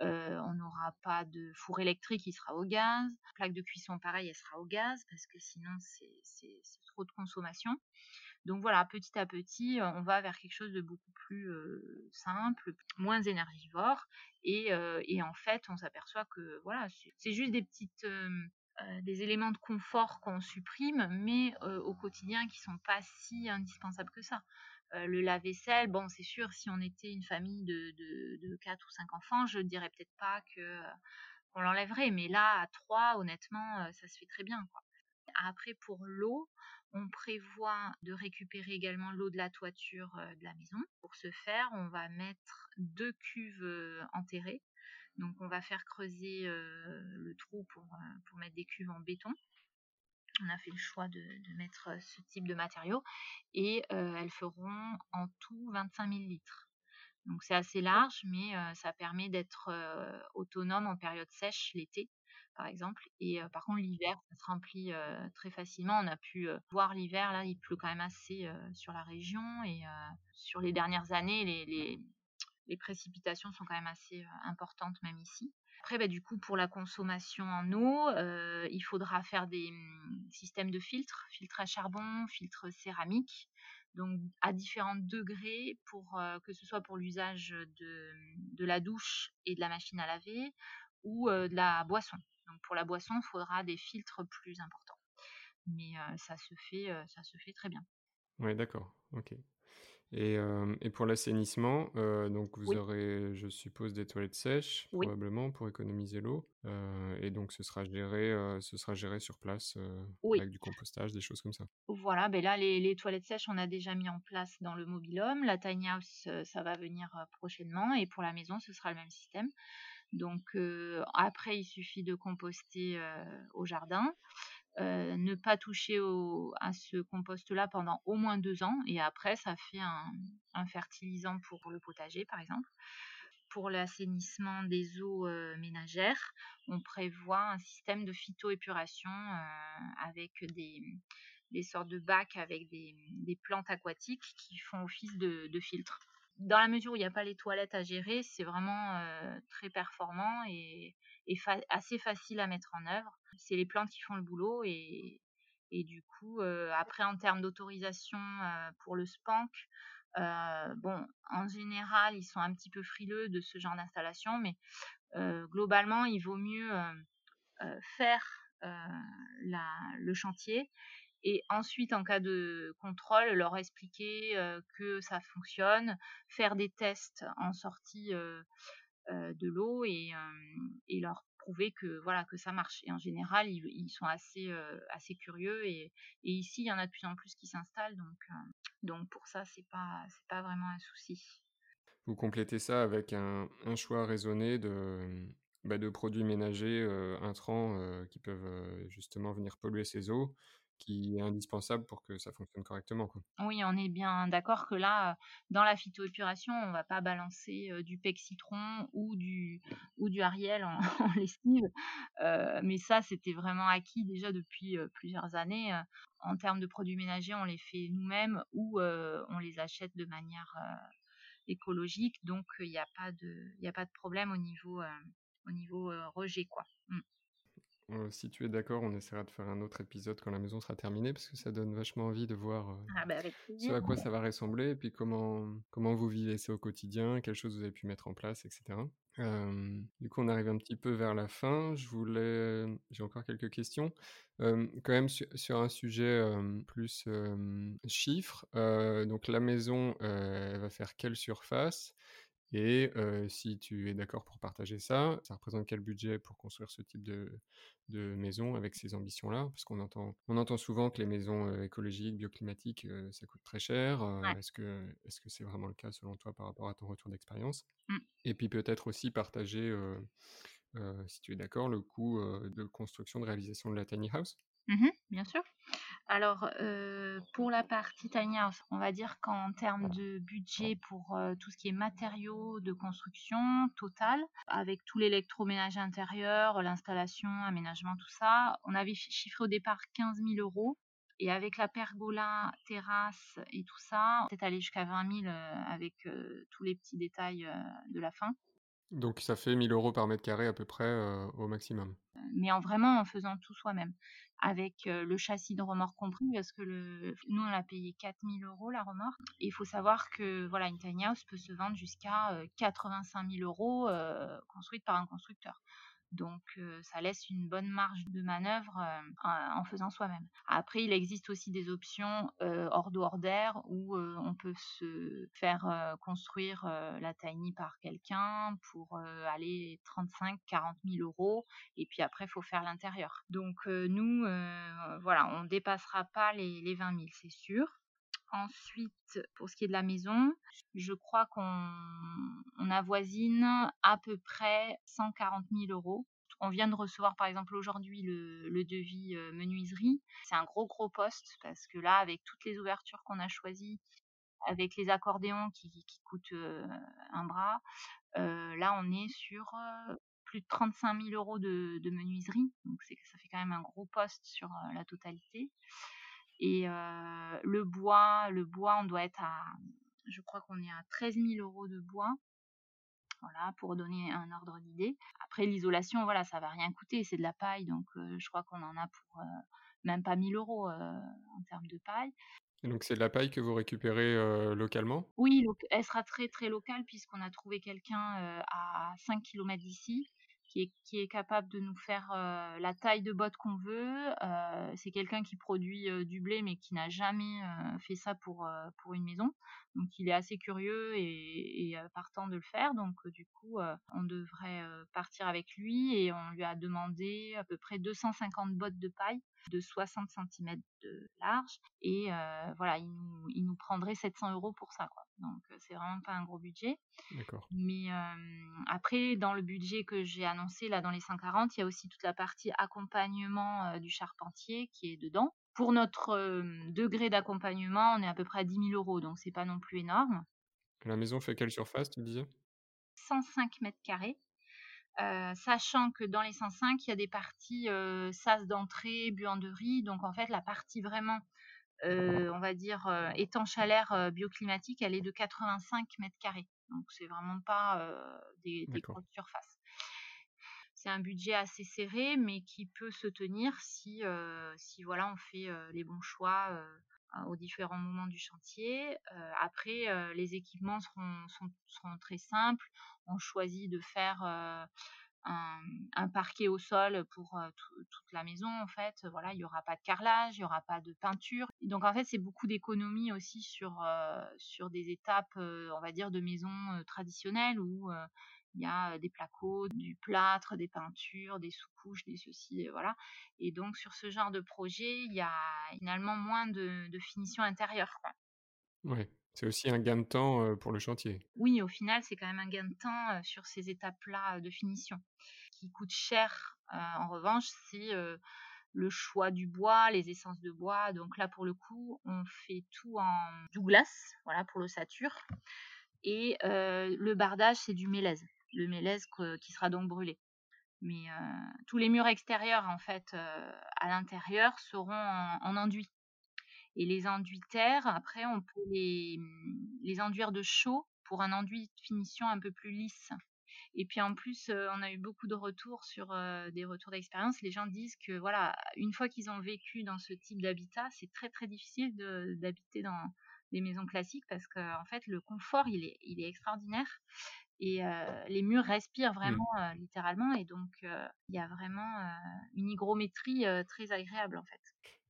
on n'aura pas de four électrique, il sera au gaz. Plaque de cuisson, pareil, elle sera au gaz parce que sinon c'est trop de consommation. Donc voilà, petit à petit, on va vers quelque chose de beaucoup plus simple, moins énergivore. Et, en fait, on s'aperçoit que voilà, c'est juste des petites euh, des éléments de confort qu'on supprime, mais euh, au quotidien qui sont pas si indispensables que ça. Euh, le lave-vaisselle, bon, c'est sûr, si on était une famille de, de, 4 ou 5 enfants, je dirais peut-être pas qu'on l'enlèverait, mais là, à 3, honnêtement, ça se fait très bien. Après, pour l'eau, on prévoit de récupérer également l'eau de la toiture de la maison. Pour ce faire, on va mettre deux cuves enterrées donc on va faire creuser le trou pour, pour, mettre des cuves en béton. On a fait le choix de, mettre ce type de matériaux et elles feront en tout 25 000 litres. Donc c'est assez large, mais ça permet d'être autonome en période sèche l'été, par exemple. Et par contre l'hiver, ça se remplit très facilement. On a pu voir l'hiver, là il pleut quand même assez sur la région et sur les dernières années, précipitations sont quand même assez importantes même ici. Après, bah, du coup, pour la consommation en eau, il faudra faire des mmh, systèmes de filtres, filtres à charbon, filtres céramiques, donc à différents degrés pour que ce soit pour l'usage de, de, la douche et de la machine à laver ou de la boisson. Donc pour la boisson, il faudra des filtres plus importants. Mais ça se fait, ça se fait très bien. Oui, d'accord. Ok. Et, et pour l'assainissement, donc vous aurez, je suppose, des toilettes sèches probablement pour économiser l'eau. et donc ce sera géré, ce sera géré sur place avec du compostage, des choses comme ça. Voilà, ben là les, les, toilettes sèches, on a déjà mis en place dans le mobil-home. La tiny house, ça va venir prochainement. Et pour la maison, ce sera le même système. Donc après, il suffit de composter au jardin. Ne pas toucher à ce compost-là pendant au moins deux ans et après ça fait un, fertilisant pour le potager par exemple. Pour l'assainissement des eaux ménagères, on prévoit un système de phytoépuration avec des, sortes de bacs avec des, plantes aquatiques qui font office de, de filtre. Dans la mesure où il n'y a pas les toilettes à gérer, c'est vraiment très performant et, assez facile à mettre en œuvre. C'est les plantes qui font le boulot et, du coup, euh, après en termes d'autorisation euh, pour le spank, euh, bon, en général, ils sont un petit peu frileux de ce genre d'installation, mais globalement, il vaut mieux faire le chantier et ensuite, en cas de contrôle, leur expliquer que ça fonctionne, faire des tests en sortie de l'eau et, leur prouver que voilà que ça marche. Et en général, ils, sont assez assez curieux et, ici, il y en a de plus en plus qui s'installent, donc donc pour ça, c'est pas c'est pas vraiment un souci. Vous complétez ça avec un, choix raisonné de bah, de produits ménagers intrants qui peuvent justement venir polluer ces eaux qui est indispensable pour que ça fonctionne correctement. Oui, on est bien d'accord que là, dans la phytoépuration, on ne va pas balancer du pec citron ou du, ou du Ariel en, lessive. mais ça, c'était vraiment acquis déjà depuis plusieurs années. En termes de produits ménagers, on les fait nous-mêmes ou on les achète de manière écologique. Donc, il n'y a, pas de, a pas de problème au niveau, au niveau rejet. Quoi. Mmh. Euh, si tu es d'accord, on essaiera de faire un autre épisode quand la maison sera terminée, parce que ça donne vachement envie de voir euh, ah bah, ce à quoi ça va ressembler, et puis comment, comment vous vivez ça au quotidien, quelles choses vous avez pu mettre en place, etc. du coup, on arrive un petit peu vers la fin. Je voulais, j'ai encore quelques questions. quand même sur, un sujet plus chiffres. donc la maison, elle va faire quelle surface? Et si tu es d'accord pour partager ça, ça représente quel budget pour construire ce type de, de maison avec ces ambitions-là? Parce qu'on entend, on entend souvent que les maisons écologiques, bioclimatiques, ça coûte très cher. Est-ce que est-ce que c'est vraiment le cas selon toi par rapport à ton retour d'expérience? Mmh. Et puis peut-être aussi partager, si tu es d'accord, le coût de construction, de réalisation de la tiny house? Mmh bien sûr. Alors, pour la partie house, on va dire qu'en termes de budget pour tout ce qui est matériaux de construction total, avec tout l'électroménager intérieur, l'installation, aménagement, tout ça, on avait chiffré au départ 15 000 euros. Et avec la pergola, terrasse et tout ça, peut-être aller jusqu'à 20 000 avec tous les petits détails de la fin. Donc ça fait 1000 euros par mètre carré à peu près au maximum. Mais en vraiment en faisant tout soi-même avec le châssis de remorque compris, parce que le, nous, on a payé 4000 euros la remorque. Et il faut savoir que voilà, une tiny house peut se vendre jusqu'à 85 000 euros construite par un constructeur. Donc ça laisse une bonne marge de manœuvre en faisant soi-même. Après, il existe aussi des options hors d'eau d'air où on peut se faire construire la tiny par quelqu'un pour aller 35-40 000 euros et puis après il faut faire l'intérieur. Donc nous, voilà, on dépassera pas les, les 20 000, c'est sûr. Ensuite, pour ce qui est de la maison, je crois qu'on avoisine à peu près 140 000 euros. On vient de recevoir par exemple aujourd'hui le, devis euh, menuiserie. C'est un gros gros poste parce que là, avec toutes les ouvertures qu'on a choisies, avec les accordéons qui, coûtent euh, un bras, euh, là on est sur plus de 35 000 euros de, de menuiserie. Donc ça fait quand même un gros poste sur la totalité. Et le bois, le bois, on doit être à, je crois qu'on est à 13 000 euros de bois. Voilà, pour donner un ordre d'idée. Après, l'isolation, voilà, ça va rien coûter, c'est de la paille, donc je crois qu'on en a pour même pas 1000 euros en termes de paille. Et donc c'est de la paille que vous récupérez localement? Oui, elle sera très très locale puisqu'on a trouvé quelqu'un à 5 km d'ici qui est, capable de nous faire euh, la taille de botte qu'on veut. Euh, c'est quelqu'un qui produit euh, du blé mais qui n'a jamais fait ça pour, pour une maison. Donc il est assez curieux et, partant de le faire. Donc du coup, on devrait partir avec lui et on lui a demandé à peu près 250 bottes de paille de 60 cm de large. Et voilà, il nous, il nous, prendrait 700 euros pour ça. Quoi. Donc c'est vraiment pas un gros budget. D'accord. Mais après, dans le budget que j'ai annoncé là dans les 140, il y a aussi toute la partie accompagnement du charpentier qui est dedans. Pour notre degré d'accompagnement, on est à peu près à 10 000 euros, donc c'est pas non plus énorme. La maison fait quelle surface, tu disais? 105 mètres carrés. Sachant que dans les 105, il y a des parties sas d'entrée, buanderie. Donc en fait, la partie vraiment, on va dire, étanche à l'air bioclimatique, elle est de 85 mètres carrés. Donc c'est vraiment pas des, des grosses surfaces. C'est un budget assez serré, mais qui peut se tenir si, si voilà, on fait les bons choix aux différents moments du chantier. après, les équipements seront, très simples. On choisit de faire un, parquet au sol pour toute la maison en fait voilà il n'y aura pas de carrelage il n'y aura pas de peinture donc en fait c'est beaucoup d'économies aussi sur sur des étapes on va dire de maison traditionnelles où il y a des placos, du plâtre, des peintures, des sous-couches, des ceci, voilà. Et donc sur ce genre de projet, il y a finalement moins de, finition intérieure. Oui, c'est aussi un gain de temps pour le chantier. Oui, au final, c'est quand même un gain de temps sur ces étapes-là de finition. Ce qui coûte cher, en revanche, c'est le choix du bois, les essences de bois. Donc là, pour le coup, on fait tout en Douglas, voilà, pour l'ossature. Et le bardage, c'est du mélèze le mélèze qui sera donc brûlé. Mais tous les murs extérieurs, en fait, à l'intérieur, seront en, enduit. Et les enduits terre, après, on peut les, les enduire de chaud pour un enduit de finition un peu plus lisse. Et puis en plus, on a eu beaucoup de retours sur des retours d'expérience. Les gens disent que voilà, une fois qu'ils ont vécu dans ce type d'habitat, c'est très très difficile d'habiter dans des maisons classiques parce qu'en en fait le confort il est, il est extraordinaire et les murs respirent mmh. vraiment littéralement et donc il y a vraiment une hygrométrie très agréable en fait.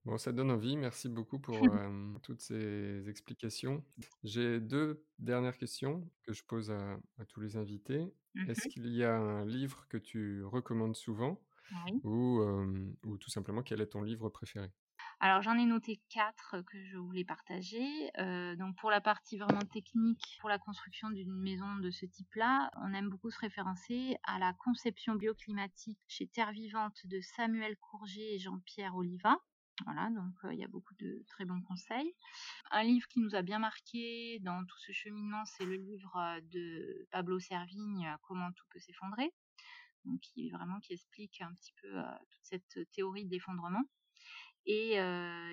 Bon, ça donne envie. Merci beaucoup pour toutes ces explications. J'ai deux dernières questions que je pose à, tous les invités. Mmh Est-ce qu'il y a un livre que tu recommandes souvent ou, ou tout simplement quel est ton livre préféré? Alors j'en ai noté quatre que je voulais partager. Euh, donc pour la partie vraiment technique, pour la construction d'une maison de ce type-là, on aime beaucoup se référencer à la conception bioclimatique chez Terre Vivante de Samuel Courget et Jean-Pierre Oliva. Voilà, donc euh, il y a beaucoup de très bons conseils. Un livre qui nous a bien marqué dans tout ce cheminement, c'est le livre euh, de Pablo Servigne, Comment tout peut s'effondrer. Qui vraiment qui explique un petit peu toute cette théorie de Et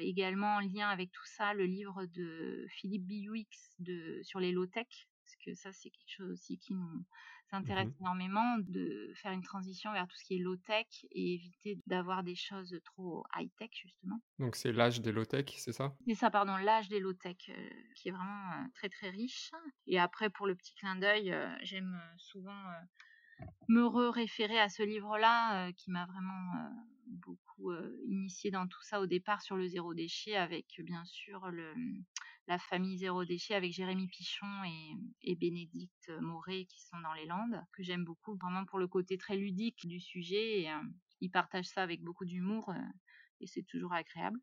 également en lien avec tout ça, le livre de Philippe Biouix de, sur les low-tech, parce que ça c'est quelque chose aussi qui nous intéresse mmh énormément, de faire une transition vers tout ce qui est low-tech et éviter d'avoir des choses trop high-tech justement. Donc c'est l'âge des low-tech, c'est ça? C'est ça, pardon, l'âge des low-tech, qui est vraiment très très riche. Et après pour le petit clin d'œil, j'aime souvent me référer à ce livre-là qui m'a vraiment beaucoup initié dans tout ça au départ sur le zéro déchet avec bien sûr la famille zéro déchet avec Jérémy Pichon et, Bénédicte Moret qui sont dans les Landes que j'aime beaucoup vraiment pour le côté très ludique du sujet et ils partagent ça avec beaucoup d'humour et c'est toujours agréable.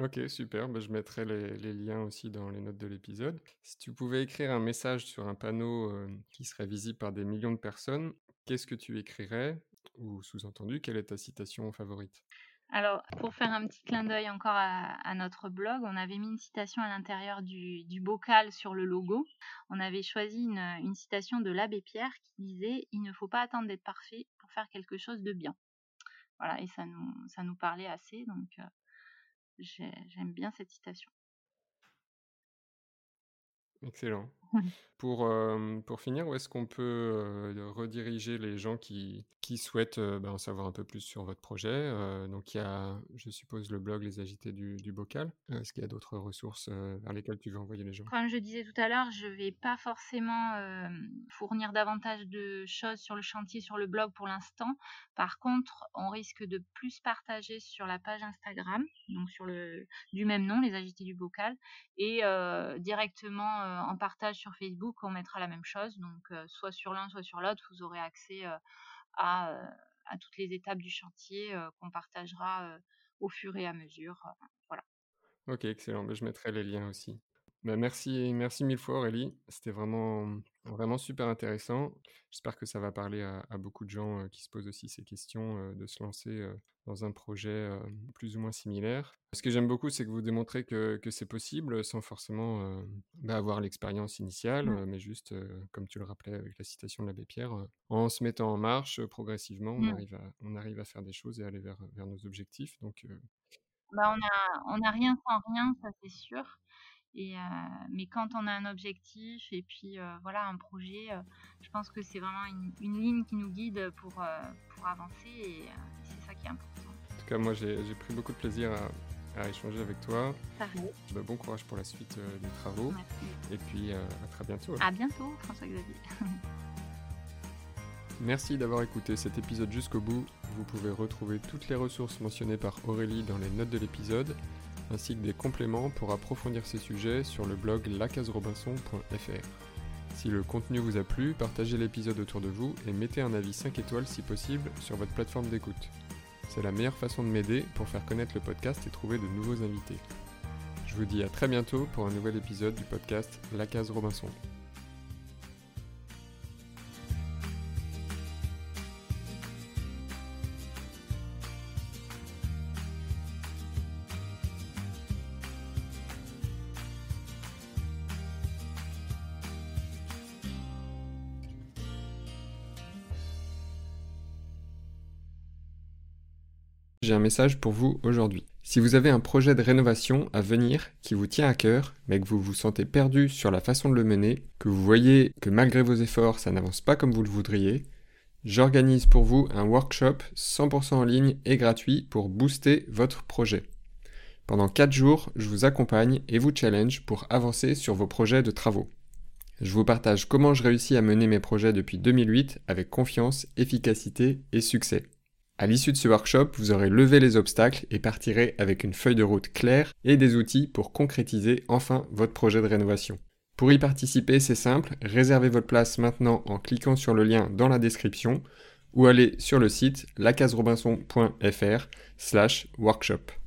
Ok, super. Bah, je mettrai les, liens aussi dans les notes de l'épisode. Si tu pouvais écrire un message sur un panneau qui serait visible par des millions de personnes, qu'est-ce que tu écrirais Ou sous-entendu, quelle est ta citation favorite? Alors, pour faire un petit clin d'œil encore à, notre blog, on avait mis une citation à l'intérieur du, bocal sur le logo. On avait choisi une, citation de l'abbé Pierre qui disait Il ne faut pas attendre d'être parfait pour faire quelque chose de bien. Voilà, et ça nous, ça nous parlait assez, donc j'aime bien cette citation. Excellent. Pour, pour finir, où est-ce qu'on peut rediriger les gens qui, qui souhaitent ben, en savoir un peu plus sur votre projet Donc, il y a, je suppose, le blog Les Agités du, du Bocal. Est-ce qu'il y a d'autres ressources vers lesquelles tu veux envoyer les gens? Comme je disais tout à l'heure, je ne vais pas forcément fournir davantage de choses sur le chantier, sur le blog pour l'instant. Par contre, on risque de plus partager sur la page Instagram, donc sur le du même nom, Les Agités du Bocal, et directement en partage sur Facebook, on mettra la même chose. Donc, soit sur l'un, soit sur l'autre, vous aurez accès à, toutes les étapes du chantier qu'on partagera au fur et à mesure. voilà. Ok, excellent. Bah, je mettrai les liens aussi. Bah, merci, merci mille fois Aurélie. C'était vraiment, vraiment super intéressant. J'espère que ça va parler à, beaucoup de gens qui se posent aussi ces questions de se lancer dans un projet plus ou moins similaire. Ce que j'aime beaucoup, c'est que vous démontrez que, c'est possible sans forcément bah, avoir l'expérience initiale, mmh. mais juste, comme tu le rappelais avec la citation de l'abbé Pierre, en se mettant en marche progressivement, on, mmh. arrive à, on arrive à faire des choses et aller vers, vers nos objectifs. Donc, bah, on a, on a rien sans rien, ça c'est sûr. Et, mais quand on a un objectif et puis voilà un projet, je pense que c'est vraiment une, ligne qui nous guide pour, pour avancer et c'est ça qui est important. En tout cas, moi j'ai pris beaucoup de plaisir à, échanger avec toi. Pareil. Bah, bon courage pour la suite des travaux. Merci. Et puis à très bientôt. À bientôt, François-Xavier. Merci d'avoir écouté cet épisode jusqu'au bout. Vous pouvez retrouver toutes les ressources mentionnées par Aurélie dans les notes de l'épisode ainsi que des compléments pour approfondir ces sujets sur le blog lacaserobinson.fr. Si le contenu vous a plu, partagez l'épisode autour de vous et mettez un avis 5 étoiles si possible sur votre plateforme d'écoute. C'est la meilleure façon de m'aider pour faire connaître le podcast et trouver de nouveaux invités. Je vous dis à très bientôt pour un nouvel épisode du podcast La Case Robinson. Message pour vous aujourd'hui. Si vous avez un projet de rénovation à venir qui vous tient à cœur, mais que vous vous sentez perdu sur la façon de le mener, que vous voyez que malgré vos efforts ça n'avance pas comme vous le voudriez, j'organise pour vous un workshop 100% en ligne et gratuit pour booster votre projet. Pendant 4 jours, je vous accompagne et vous challenge pour avancer sur vos projets de travaux. Je vous partage comment je réussis à mener mes projets depuis 2008 avec confiance, efficacité et succès. À l'issue de ce workshop, vous aurez levé les obstacles et partirez avec une feuille de route claire et des outils pour concrétiser enfin votre projet de rénovation. Pour y participer, c'est simple, réservez votre place maintenant en cliquant sur le lien dans la description ou allez sur le site lacaserobinson.fr slash workshop.